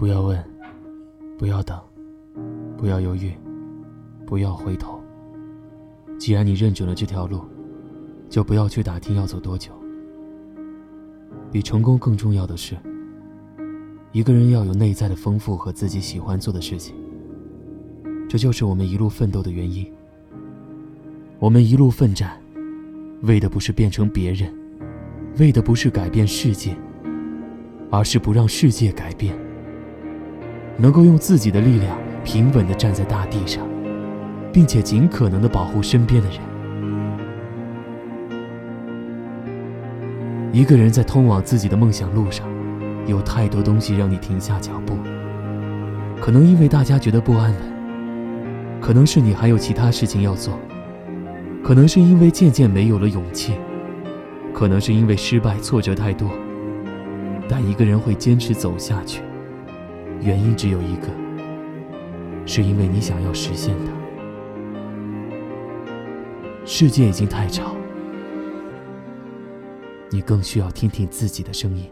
不要问，不要等，不要犹豫，不要回头。既然你认准了这条路，就不要去打听要走多久。比成功更重要的是，一个人要有内在的丰富和自己喜欢做的事情。这就是我们一路奋斗的原因。我们一路奋战，为的不是变成别人，为的不是改变世界，而是不让世界改变。能够用自己的力量平稳地站在大地上，并且尽可能地保护身边的人。一个人在通往自己的梦想路上，有太多东西让你停下脚步。可能因为大家觉得不安稳，可能是你还有其他事情要做，可能是因为渐渐没有了勇气，可能是因为失败挫折太多。但一个人会坚持走下去。原因只有一个，是因为你想要实现它。世界已经太吵，你更需要听听自己的声音。